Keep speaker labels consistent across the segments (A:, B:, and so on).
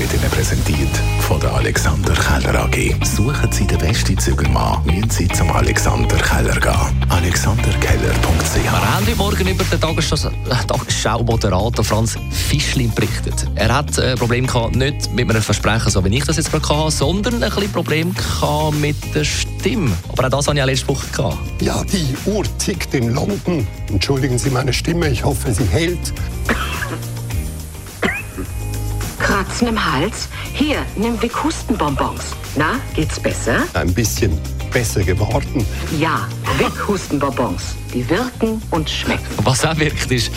A: wird Ihnen präsentiert von der Alexander Keller AG. Suchen Sie den besten Zügelmann, müssen Sie zum Alexander Keller gehen. alexanderkeller.ch
B: Wir haben heute Morgen über den Tagesschau- Tagesschau-Moderator Franz Fischlin berichtet. Er hat ein Problem gehabt, nicht mit einem Versprechen, so wie ich das jetzt gerade hatte, sondern ein bisschen Problem gehabt mit der Stimme. Aber auch das hatte ich auch letzte Woche gehabt.
C: Ja, die Uhr tickt in London. Entschuldigen Sie meine Stimme, ich hoffe, sie hält.
D: Kratzen im Hals? Hier, nimm Vic Hustenbonbons. Na, geht's besser?
C: Ein bisschen besser geworden.
D: Ja, Vic Hustenbonbons. Die wirken und schmecken.
B: Was auch wirkt, ist,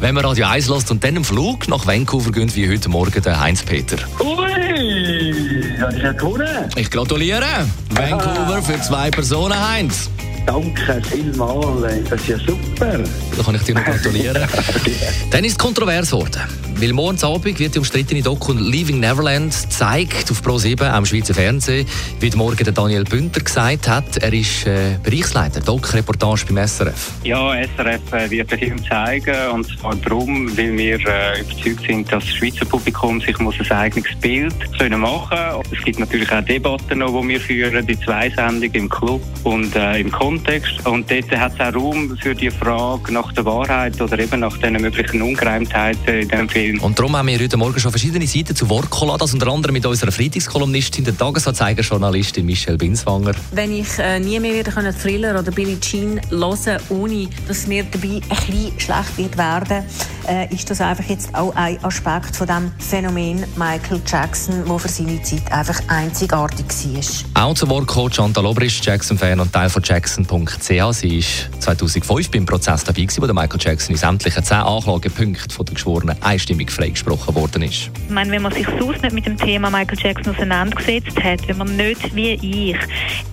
B: wenn man Radio 1 lässt und dann im Flug nach Vancouver geht, wie heute Morgen der Heinz-Peter.
E: Ui, das ist ja gewonnen.
B: Ich gratuliere! Vancouver für zwei Personen, Heinz.
E: Danke vielmals, das ist ja super.
B: Da kann ich dir noch gratulieren. Dann ist es kontrovers geworden. Weil morgens Abend wird die umstrittene Doku Leaving Neverland gezeigt auf Pro7, am Schweizer Fernsehen. Wie Morgen Daniel Bünter gesagt hat, er ist äh, Bereichsleiter, Doc-Reportage beim SRF.
F: Ja, SRF äh, wird den Film zeigen und zwar darum, weil wir äh, überzeugt sind, dass das Schweizer Publikum sich muss ein eigenes Bild können machen Es gibt natürlich auch Debatten, noch, die wir führen, die zwei Sendungen im Club und äh, im Kontext. Und dort hat es auch Raum für die Frage nach der Wahrheit oder eben nach den möglichen Ungereimtheiten in diesem Film.
B: Und darum haben wir heute Morgen schon verschiedene Seiten zu Wort gelassen, das unter anderem mit unserer Freitagskolumnistin, der Tagesanzeiger-Journalistin Michelle Binswanger.
G: Wenn ich äh, nie mehr wieder können Thriller oder Billie Jean hören ohne dass mir dabei ein bisschen schlecht wird werden, äh, ist das einfach jetzt auch ein Aspekt von dem Phänomen Michael Jackson, wo für seine Zeit einfach einzigartig war.
B: Auch zu Wort gekommen Chantal Obrist, Jackson-Fan und Teil von Jackson.ch. Sie war 2005 beim Prozess dabei, gewesen, wo der Michael Jackson in sämtlichen zehn Anklagepunkten von den Geschworenen einstimmig freigesprochen worden ist.
H: Ich meine, wenn man sich sonst nicht mit dem Thema Michael Jackson auseinandergesetzt hat, wenn man nicht wie ich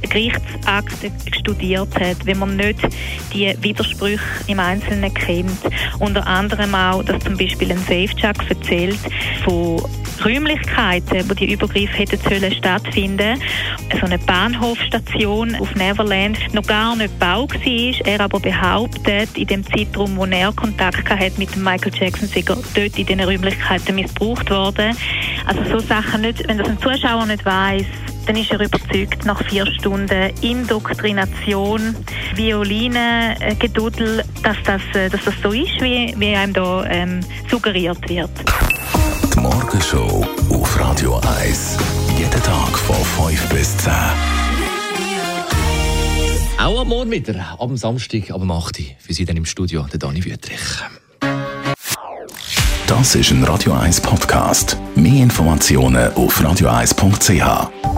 H: Gerichtsakte studiert hat, wenn man nicht die Widersprüche im Einzelnen kennt, unter anderem auch, dass zum Beispiel ein Safecheck erzählt von Räumlichkeiten, wo die Übergriffe hätten sollen stattfinden, so eine Bahnhofstation auf Neverland noch gar nicht gebaut war. Er aber behauptet, in dem Zeitraum, wo er Kontakt hatte mit Michael Jackson, sei er dort in diesen Räumlichkeiten missbraucht worden. Also so Sachen nicht, wenn das ein Zuschauer nicht weiß, dann ist er überzeugt nach vier Stunden Indoktrination, Violine, äh, Gedudel, dass das, äh, dass das so ist, wie, wie einem da ähm, suggeriert wird.
A: Morgenshow auf Radio 1. Jeden Tag von 5 bis 10.
B: Auch am Morgen wieder, ab dem Samstag, ab dem 8. Uhr. Für Sie dann im Studio, der Dani Wüttrich.
A: Das ist ein Radio 1 Podcast. Mehr Informationen auf radio1.ch.